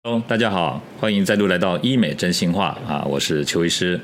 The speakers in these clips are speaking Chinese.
喽大家好，欢迎再度来到医美真心话啊，我是邱医师。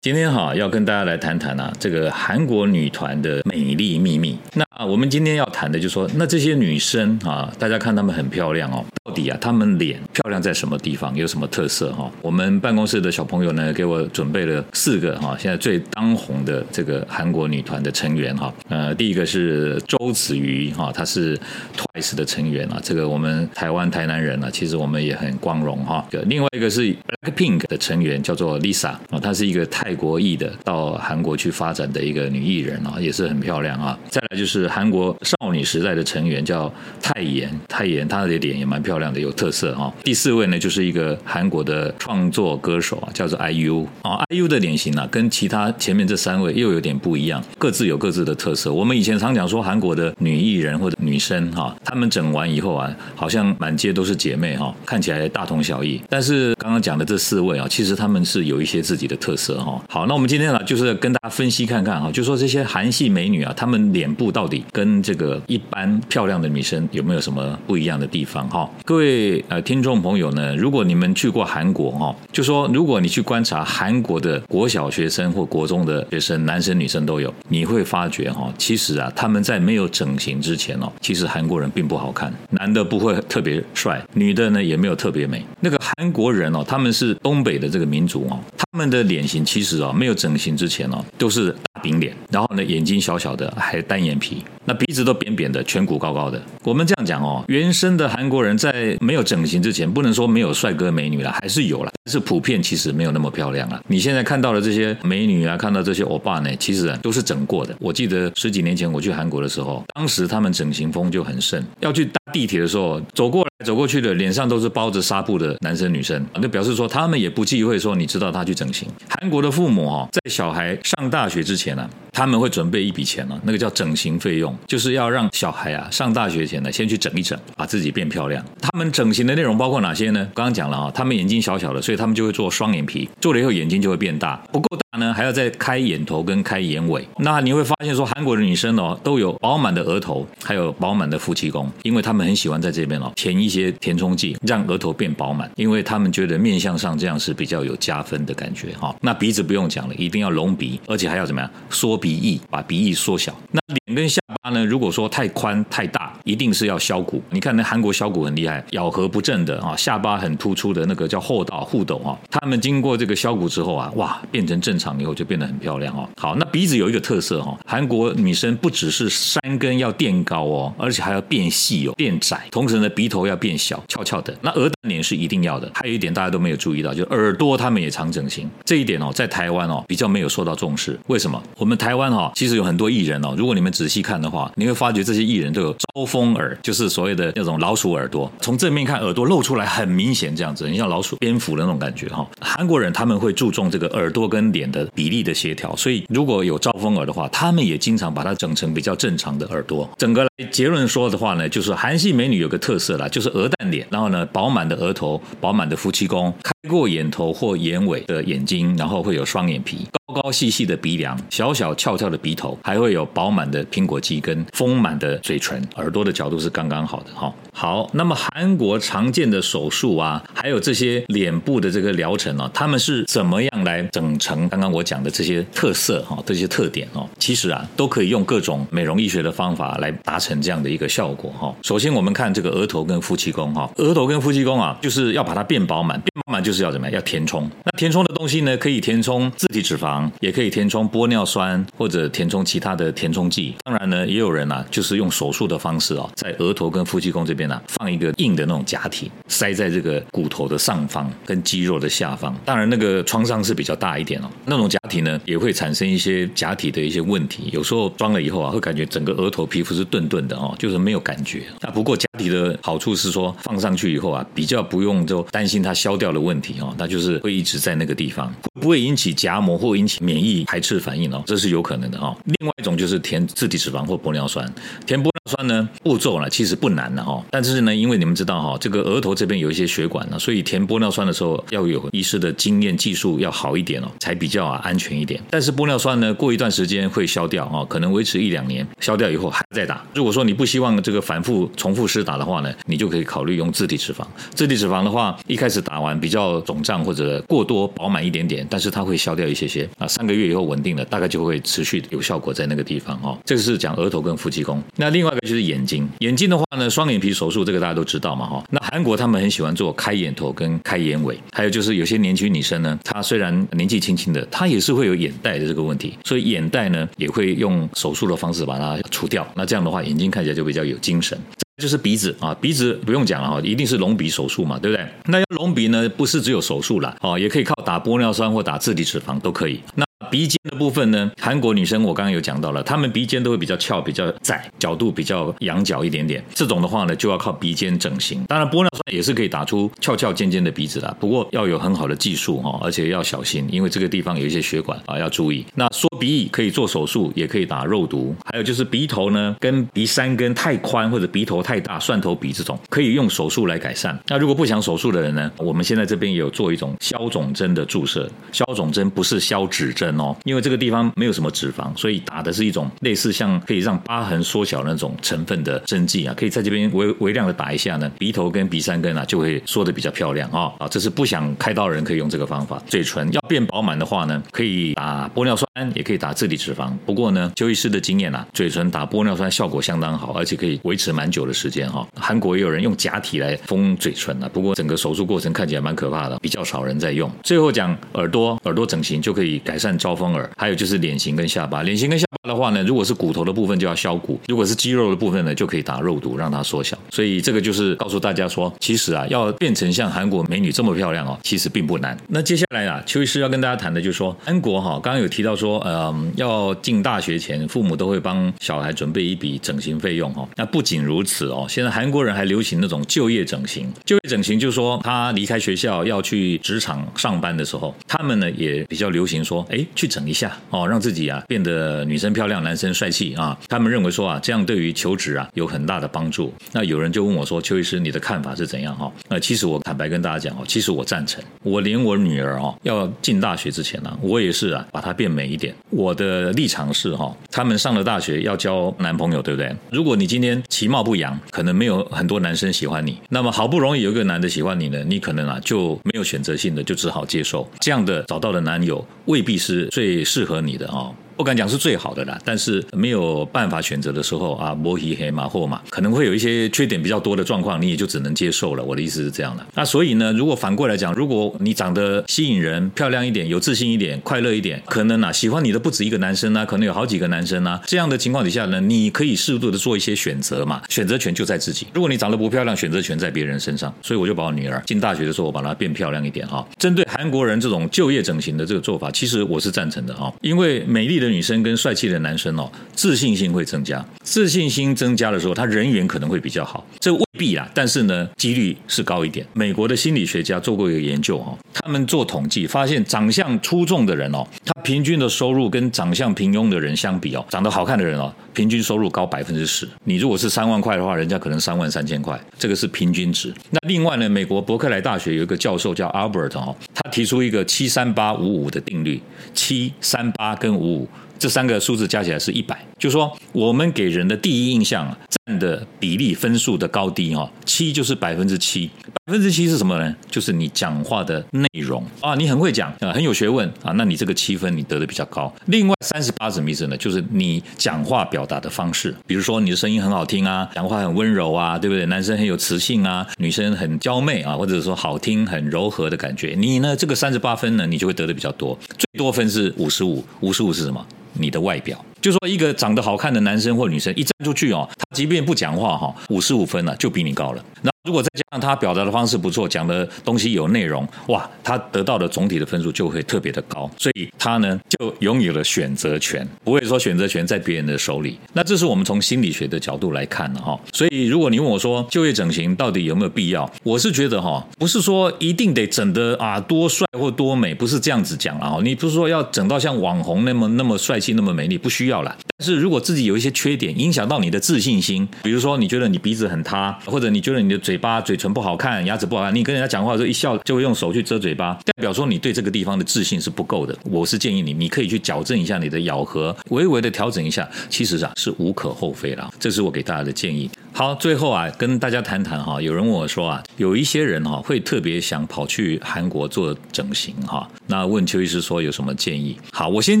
今天哈要跟大家来谈谈啊，这个韩国女团的美丽秘密。那啊我们今天要谈的就是说，那这些女生啊，大家看她们很漂亮哦，到底啊她们脸漂亮在什么地方，有什么特色哈？我们办公室的小朋友呢，给我准备了四个哈，现在最当红的这个韩国女团的成员哈。呃，第一个是周子瑜哈，她是 TWICE 的成员啊，这个我们台湾台南人啊，其实我们也很光荣哈。另外一个是 BLACKPINK 的成员叫做 Lisa 啊，她是一个泰。国裔的到韩国去发展的一个女艺人啊，也是很漂亮啊。再来就是韩国少女时代的成员叫泰妍，泰妍她的脸也蛮漂亮的，有特色哈。第四位呢，就是一个韩国的创作歌手啊，叫做 IU 啊。IU 的脸型啊，跟其他前面这三位又有点不一样，各自有各自的特色。我们以前常讲说韩国的女艺人或者女生哈，她们整完以后啊，好像满街都是姐妹哈，看起来大同小异。但是刚刚讲的这四位啊，其实她们是有一些自己的特色哈。好，那我们今天呢，就是跟大家分析看看哈，就说这些韩系美女啊，她们脸部到底跟这个一般漂亮的女生有没有什么不一样的地方哈？各位呃听众朋友呢，如果你们去过韩国哈，就说如果你去观察韩国的国小学生或国中的学生，男生女生都有，你会发觉哈，其实啊，他们在没有整形之前哦，其实韩国人并不好看，男的不会特别帅，女的呢也没有特别美。那个韩国人哦，他们是东北的这个民族哦，他们的脸型其实哦没有。整形之前哦，都是饼脸，然后呢眼睛小小的，还单眼皮，那鼻子都扁扁的，颧骨高高的。我们这样讲哦，原生的韩国人在没有整形之前，不能说没有帅哥美女了，还是有了，但是普遍其实没有那么漂亮了。你现在看到的这些美女啊，看到这些欧巴呢，其实都是整过的。我记得十几年前我去韩国的时候，当时他们整形风就很盛，要去地铁的时候，走过来走过去的脸上都是包着纱布的男生女生，就表示说他们也不忌讳说你知道他去整形。韩国的父母哦。在小孩上大学之前呢，他们会准备一笔钱呢，那个叫整形费用，就是要让小孩啊上大学前呢先去整一整，把自己变漂亮。他们整形的内容包括哪些呢？刚刚讲了啊，他们眼睛小小的，所以他们就会做双眼皮，做了以后眼睛就会变大，不够大呢还要再开眼头跟开眼尾。那你会发现说，韩国的女生哦都有饱满的额头，还有饱满的夫妻宫，因为他们很喜欢在这边哦填一些填充剂，让额头变饱满，因为他们觉得面相上这样是比较有加分的感觉哈。那鼻子不用讲了。一定要隆鼻，而且还要怎么样？缩鼻鼻翼，把鼻翼缩小。那跟下巴呢？如果说太宽太大，一定是要削骨。你看那韩国削骨很厉害，咬合不正的啊，下巴很突出的那个叫后倒护斗啊。他们经过这个削骨之后啊，哇，变成正常以后就变得很漂亮哦。好，那鼻子有一个特色哈，韩国女生不只是山根要垫高哦，而且还要变细哦，变窄，同时呢鼻头要变小，翘翘的。那鹅蛋脸是一定要的。还有一点大家都没有注意到，就耳朵他们也常整形。这一点哦，在台湾哦。比较没有受到重视，为什么？我们台湾哈，其实有很多艺人哦。如果你们仔细看的话，你会发觉这些艺人都有招风耳，就是所谓的那种老鼠耳朵。从正面看，耳朵露出来很明显，这样子，你像老鼠、蝙蝠的那种感觉哈。韩国人他们会注重这个耳朵跟脸的比例的协调，所以如果有招风耳的话，他们也经常把它整成比较正常的耳朵。整个来结论说的话呢，就是韩系美女有个特色啦，就是鹅蛋脸，然后呢饱满的额头、饱满的夫妻宫、开过眼头或眼尾的眼睛，然后会有双眼皮。高高细细的鼻梁，小小翘翘的鼻头，还会有饱满的苹果肌跟丰满的嘴唇，耳朵的角度是刚刚好的哈。好，那么韩国常见的手术啊，还有这些脸部的这个疗程呢，他们是怎么样来整成刚刚我讲的这些特色哈，这些特点哦？其实啊，都可以用各种美容医学的方法来达成这样的一个效果哈。首先我们看这个额头跟夫妻宫哈，额头跟夫妻宫啊，就是要把它变饱满，变饱满就是要怎么样？要填充。那填充的东西呢，可以填充自体脂肪。也可以填充玻尿酸或者填充其他的填充剂。当然呢，也有人啊，就是用手术的方式啊，在额头跟夫妻宫这边呢，放一个硬的那种假体，塞在这个骨头的上方跟肌肉的下方。当然，那个创伤是比较大一点哦。那种假体呢，也会产生一些假体的一些问题。有时候装了以后啊，会感觉整个额头皮肤是钝钝的哦，就是没有感觉。那不过假体的好处是说放上去以后啊，比较不用就担心它消掉的问题哦，它就是会一直在那个地方，不会引起夹膜或引起免疫排斥反应哦，这是有可能的哈。另外一种就是填自体脂肪或玻尿酸，填玻尿酸呢步骤呢其实不难的哈，但是呢，因为你们知道哈，这个额头这边有一些血管呢，所以填玻尿酸的时候要有医师的经验技术要好一点哦，才比较啊安全一点。但是玻尿酸呢，过一段时间会消掉哦，可能维持一两年，消掉以后还在打。如果说你不希望这个反复重复施打的话呢，你就可以考虑用自体脂肪。自体脂肪的话，一开始打完比较肿胀或者过多饱满一点点，但是它会消掉一些些啊，三个月以后稳定了，大概就会持续有效果在那个地方哦。这个是讲额头跟腹肌功。那另外一个就是眼睛，眼睛的话呢，双眼皮手术这个大家都知道嘛哈。那韩国他们很喜欢做开眼头跟开眼尾，还有就是有些年轻女生呢，她虽然年纪轻轻的，她也是会有眼袋的这个问题，所以眼袋呢也会用手术的方式把它除掉。那这样的话，眼睛看起来就比较有精神。就是鼻子啊，鼻子不用讲了哈，一定是隆鼻手术嘛，对不对？那要隆鼻呢，不是只有手术啦，哦，也可以靠打玻尿酸或打自体脂肪都可以。那鼻尖的部分呢？韩国女生我刚刚有讲到了，她们鼻尖都会比较翘、比较窄，角度比较仰角一点点。这种的话呢，就要靠鼻尖整形。当然，玻尿酸也是可以打出翘翘尖尖的鼻子的，不过要有很好的技术哈，而且要小心，因为这个地方有一些血管啊，要注意。那缩鼻翼可以做手术，也可以打肉毒。还有就是鼻头呢，跟鼻三根太宽或者鼻头太大，蒜头鼻这种，可以用手术来改善。那如果不想手术的人呢，我们现在这边也有做一种消肿针的注射。消肿针不是消脂针哦，因为这个地方没有什么脂肪，所以打的是一种类似像可以让疤痕缩小那种成分的针剂啊，可以在这边微微量的打一下呢，鼻头跟鼻三根啊就会缩的比较漂亮啊啊，这是不想开刀的人可以用这个方法。嘴唇要变饱满的话呢，可以打玻尿酸，也可以打自体脂肪。不过呢，邱医师的经验啊，嘴唇打玻尿酸效果相当好，而且可以维持蛮久的时间哈。韩国也有人用假体来封嘴唇啊，不过整个手术过程看起来蛮可怕的，比较少人在用。最后讲耳朵，耳朵整形就可以改善招风耳，还有就是脸型跟下巴，脸型跟下巴的话呢，如果是骨头的部分就要削骨，如果是肌肉的部分呢，就可以打肉毒让它缩小。所以这个就是告诉大家说，其实啊，要变成像韩国美女这么漂亮哦，其实并不难。那接下来啊，邱医师要跟大家谈的就是说，韩国哈，刚刚有提到说呃，嗯，要进大学前，父母都会帮小孩准备一笔整形费用哈。那不仅如此哦，现在韩国人还流行那种就业整形。就业整形就是说，他离开学校要去职场上班的时候，他们呢也比较流行说，哎，去整一下哦，让自己啊变得女生漂亮，男生帅气啊。他们认为说啊，这样对于求职啊有很大的帮助。那有人就问我说，邱医师，你的看法是怎样哈？那其实我坦白跟大家讲哦，其实我赞成。我连我女儿哦要进大学之前呢，我也是啊把她变美一点。我的立场是哈，他们上了大学要交男朋友，对不对？如果你今天其貌不扬，可能没有很多男生喜欢你。那么好不容易有一个男的喜欢你呢，你可能啊就没有选择性的，就只好接受这样的找到的男友未必是最适合你的哦。不敢讲是最好的啦，但是没有办法选择的时候啊，摸黑黑马或马可能会有一些缺点比较多的状况，你也就只能接受了。我的意思是这样的。那所以呢，如果反过来讲，如果你长得吸引人、漂亮一点、有自信一点、快乐一点，可能啊喜欢你的不止一个男生啊，可能有好几个男生啊。这样的情况底下呢，你可以适度的做一些选择嘛，选择权就在自己。如果你长得不漂亮，选择权在别人身上。所以我就把我女儿进大学的时候，我把她变漂亮一点哈。针对韩国人这种就业整形的这个做法，其实我是赞成的哈，因为美丽的女生跟帅气的男生哦，自信心会增加，自信心增加的时候，他人缘可能会比较好，这必啦，但是呢，几率是高一点。美国的心理学家做过一个研究哦，他们做统计发现，长相出众的人哦，他平均的收入跟长相平庸的人相比哦，长得好看的人哦，平均收入高百分之十。你如果是三万块的话，人家可能三万三千块，这个是平均值。那另外呢，美国伯克莱大学有一个教授叫 Albert 哦，他提出一个七三八五五的定律，七三八跟五五。这三个数字加起来是一百，就说我们给人的第一印象占的比例分数的高低哈，七就是百分之七，百分之七是什么呢？就是你讲话的内容啊，你很会讲啊，很有学问啊，那你这个七分你得的比较高。另外三十八什么意思呢？就是你讲话表达的方式，比如说你的声音很好听啊，讲话很温柔啊，对不对？男生很有磁性啊，女生很娇媚啊，或者说好听很柔和的感觉，你呢这个三十八分呢，你就会得的比较多，最多分是五十五，五十五是什么？你的外表，就说一个长得好看的男生或女生一站出去哦，他即便不讲话哈，五十五分了就比你高了。那如果再加上他表达的方式不错，讲的东西有内容，哇，他得到的总体的分数就会特别的高，所以他呢就拥有了选择权，不会说选择权在别人的手里。那这是我们从心理学的角度来看的哈。所以如果你问我说就业整形到底有没有必要，我是觉得哈，不是说一定得整的啊多帅或多美，不是这样子讲啊。你不是说要整到像网红那么那么帅气那么美丽，不需要了。但是如果自己有一些缺点，影响到你的自信心，比如说你觉得你鼻子很塌，或者你觉得你的嘴巴嘴唇不好看，牙齿不好看，你跟人家讲话的时候一笑就会用手去遮嘴巴，代表说你对这个地方的自信是不够的。我是建议你，你可以去矫正一下你的咬合，微微的调整一下，其实啊是无可厚非了。这是我给大家的建议。好，最后啊，跟大家谈谈哈。有人问我说啊，有一些人哈会特别想跑去韩国做整形哈。那问邱医师说有什么建议？好，我先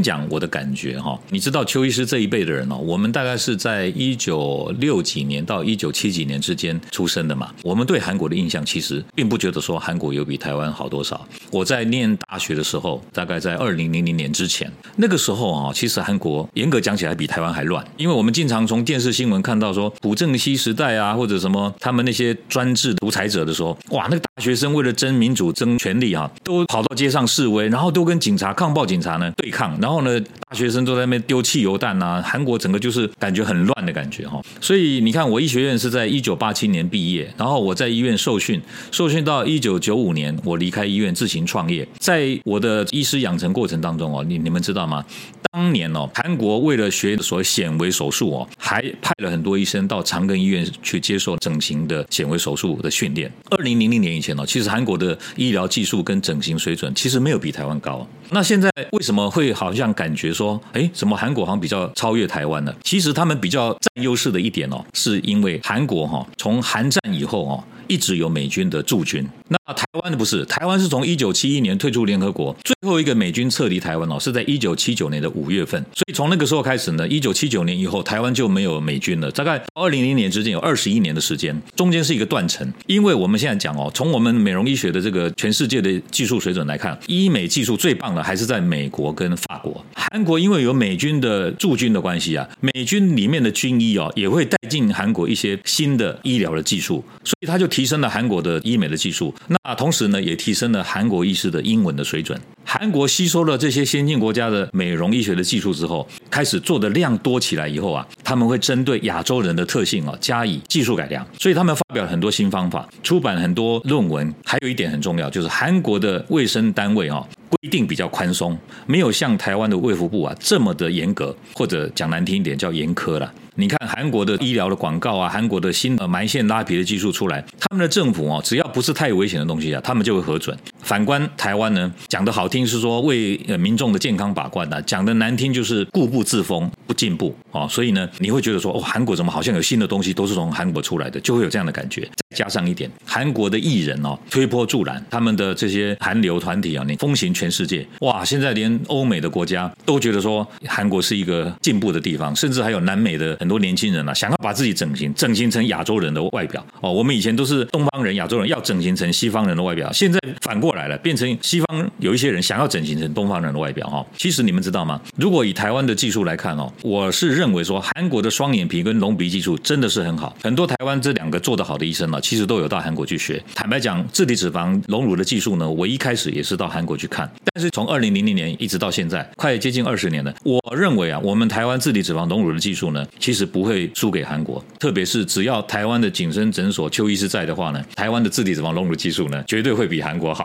讲我的感觉哈。你知道邱医师这一辈的人哦，我们大概是在一九六几年到一九七几年之间出生的嘛。我们对韩国的印象其实并不觉得说韩国有比台湾好多少。我在念大学的时候，大概在二零零零年之前，那个时候啊，其实韩国严格讲起来比台湾还乱，因为我们经常从电视新闻看到说朴正熙是时代啊，或者什么他们那些专制独裁者的时候，哇，那个大学生为了争民主、争权利啊，都跑到街上示威，然后都跟警察、抗暴警察呢对抗，然后呢，大学生都在那边丢汽油弹啊，韩国整个就是感觉很乱的感觉哈。所以你看，我医学院是在一九八七年毕业，然后我在医院受训，受训到一九九五年，我离开医院自行创业。在我的医师养成过程当中哦，你你们知道吗？当年哦，韩国为了学所谓显微手术哦，还派了很多医生到长庚医院去接受整形的显微手术的训练。二零零零年以前呢，其实韩国的医疗技术跟整形水准其实没有比台湾高。那现在为什么会好像感觉说，哎，什么韩国好像比较超越台湾呢？其实他们比较占优势的一点哦，是因为韩国哈从韩战以后哦。一直有美军的驻军，那台湾的不是？台湾是从一九七一年退出联合国，最后一个美军撤离台湾哦，是在一九七九年的五月份。所以从那个时候开始呢，一九七九年以后，台湾就没有美军了。大概二零零年之间有二十一年的时间，中间是一个断层。因为我们现在讲哦，从我们美容医学的这个全世界的技术水准来看，医美技术最棒的还是在美国跟法国。韩国因为有美军的驻军的关系啊，美军里面的军医哦也会带进韩国一些新的医疗的技术，所以他就。提升了韩国的医美的技术，那同时呢，也提升了韩国医师的英文的水准。韩国吸收了这些先进国家的美容医学的技术之后，开始做的量多起来以后啊，他们会针对亚洲人的特性啊加以技术改良，所以他们发表了很多新方法，出版很多论文。还有一点很重要，就是韩国的卫生单位啊规定比较宽松，没有像台湾的卫福部啊这么的严格，或者讲难听一点叫严苛了。你看韩国的医疗的广告啊，韩国的新的埋线拉皮的技术出来，他们的政府哦，只要不是太危险的东西啊，他们就会核准。反观台湾呢，讲的好听是说为民众的健康把关呐，讲的难听就是固步自封、不进步哦。所以呢，你会觉得说哦，韩国怎么好像有新的东西都是从韩国出来的，就会有这样的感觉。再加上一点，韩国的艺人哦推波助澜，他们的这些韩流团体啊，你风行全世界哇！现在连欧美的国家都觉得说韩国是一个进步的地方，甚至还有南美的。很多年轻人啊，想要把自己整形，整形成亚洲人的外表哦。我们以前都是东方人、亚洲人要整形成西方人的外表，现在反过来来了，变成西方有一些人想要整形成东方人的外表哈。其实你们知道吗？如果以台湾的技术来看哦，我是认为说韩国的双眼皮跟隆鼻技术真的是很好。很多台湾这两个做得好的医生呢，其实都有到韩国去学。坦白讲，自体脂肪隆乳的技术呢，我一开始也是到韩国去看，但是从二零零零年一直到现在，快接近二十年了。我认为啊，我们台湾自体脂肪隆乳的技术呢，其实。不会输给韩国，特别是只要台湾的紧身诊所邱医师在的话呢，台湾的自体脂肪隆乳技术呢，绝对会比韩国好。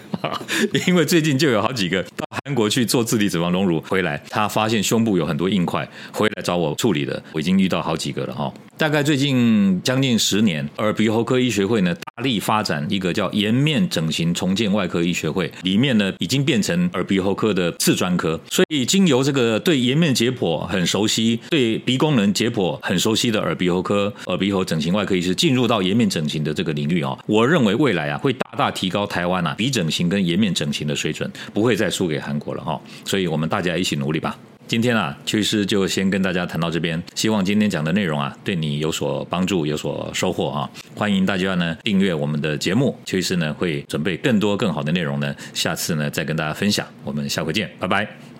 因为最近就有好几个到韩国去做自体脂肪隆乳回来，他发现胸部有很多硬块，回来找我处理的，我已经遇到好几个了哈。大概最近将近十年，耳鼻喉科医学会呢大力发展一个叫颜面整形重建外科医学会，里面呢已经变成耳鼻喉科的次专科，所以经由这个对颜面解剖很熟悉、对鼻功能解剖很熟悉的耳鼻喉科耳鼻喉整形外科医师进入到颜面整形的这个领域啊，我认为未来啊会大大提高台湾啊鼻整形跟颜面整形的水准，不会再输给韩国了哈，所以我们大家一起努力吧。今天啊，邱医师就先跟大家谈到这边。希望今天讲的内容啊，对你有所帮助，有所收获啊！欢迎大家呢订阅我们的节目，邱医师呢会准备更多更好的内容呢，下次呢再跟大家分享。我们下回见，拜拜。